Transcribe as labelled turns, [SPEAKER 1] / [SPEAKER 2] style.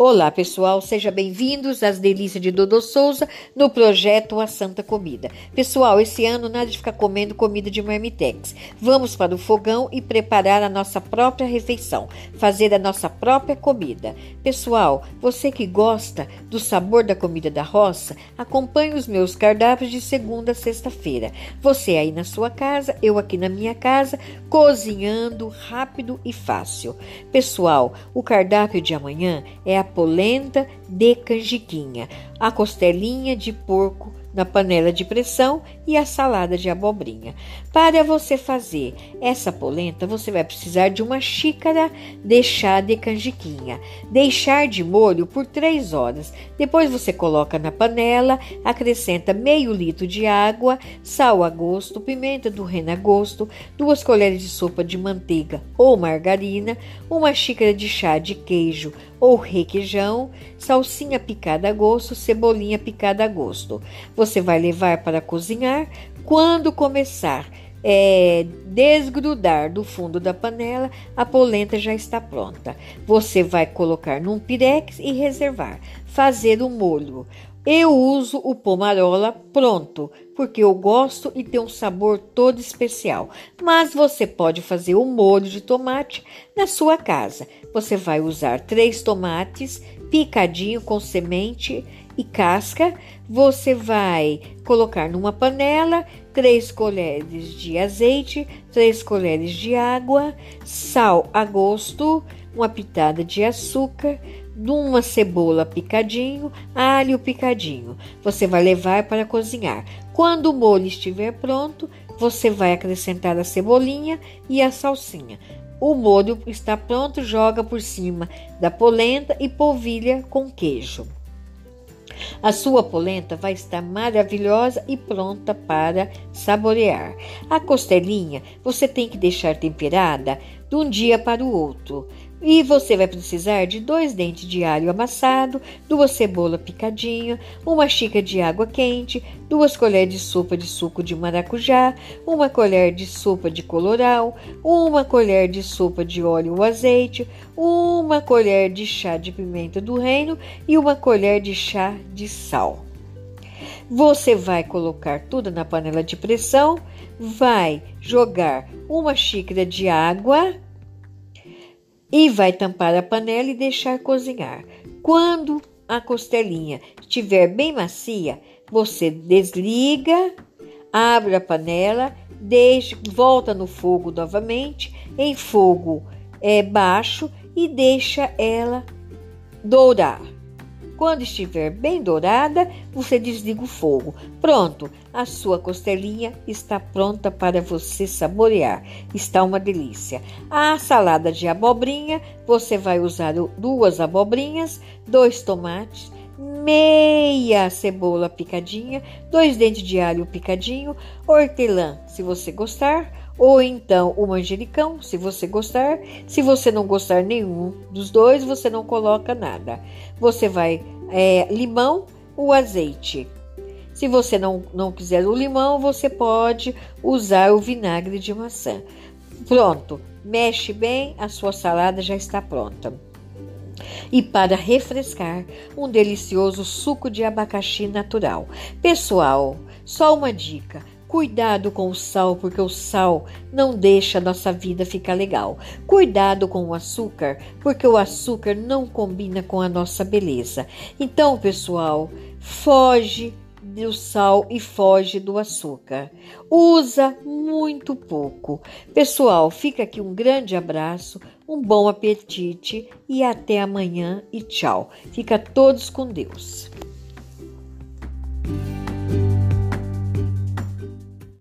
[SPEAKER 1] Olá, pessoal, sejam bem-vindos às delícias de Dodô Souza no projeto A Santa Comida. Pessoal, esse ano nada de ficar comendo comida de marmitex. Vamos para o fogão e preparar a nossa própria refeição, fazer a nossa própria comida. Pessoal, você que gosta do sabor da comida da roça, acompanhe os meus cardápios de segunda a sexta-feira. Você aí na sua casa, eu aqui na minha casa, cozinhando rápido e fácil. Pessoal, o cardápio de amanhã é a polenta de canjiquinha, a costelinha de porco na panela de pressão e a salada de abobrinha. Para você fazer essa polenta, você vai precisar de uma xícara de chá de canjiquinha. Deixar de molho por 3 horas. Depois você coloca na panela, acrescenta meio litro de água, sal a gosto, pimenta do reino a gosto, duas colheres de sopa de manteiga ou margarina, uma xícara de chá de queijo ou requeijão, salsinha picada a gosto, cebolinha picada a gosto. Você vai levar para cozinhar. Quando começar é, desgrudar do fundo da panela, a polenta já está pronta. Você vai colocar num pirex e reservar. Fazer o molho. Eu uso o pomarola pronto, porque eu gosto e tem um sabor todo especial. Mas você pode fazer o molho de tomate na sua casa. Você vai usar três tomates picadinho com semente e casca. Você vai colocar numa panela três colheres de azeite, três colheres de água, sal a gosto, uma pitada de açúcar, uma cebola picadinho, alho picadinho. Você vai levar para cozinhar. Quando o molho estiver pronto, você vai acrescentar a cebolinha e a salsinha. O molho está pronto, joga por cima da polenta e polvilha com queijo. A sua polenta vai estar maravilhosa e pronta para saborear. A costelinha você tem que deixar temperada de um dia para o outro. E você vai precisar de dois dentes de alho amassado, duas cebolas picadinha, uma xícara de água quente, duas colheres de sopa de suco de maracujá, uma colher de sopa de coloral, uma colher de sopa de óleo ou azeite, uma colher de chá de pimenta do reino e uma colher de chá de sal. Você vai colocar tudo na panela de pressão, vai jogar uma xícara de água e vai tampar a panela e deixar cozinhar. Quando a costelinha estiver bem macia, você desliga, abre a panela, deixa, volta no fogo novamente, em fogo é, baixo e deixa ela dourar. Quando estiver bem dourada, você desliga o fogo. Pronto, a sua costelinha está pronta para você saborear. Está uma delícia. A salada de abobrinha, você vai usar duas abobrinhas, dois tomates, meia cebola picadinha, dois dentes de alho picadinho, hortelã, se você gostar, ou então o manjericão, se você gostar. Se você não gostar nenhum dos dois, você não coloca nada. Você vai é, limão, o azeite. Se você não, não quiser o limão, você pode usar o vinagre de maçã. Pronto, mexe bem, a sua salada já está pronta. E para refrescar, um delicioso suco de abacaxi natural. Pessoal, só uma dica: Cuidado com o sal, porque o sal não deixa a nossa vida ficar legal. Cuidado com o açúcar, porque o açúcar não combina com a nossa beleza. Então, pessoal, foge do sal e foge do açúcar. Usa muito pouco. Pessoal, fica aqui um grande abraço, um bom apetite e até amanhã e tchau. Fica todos com Deus.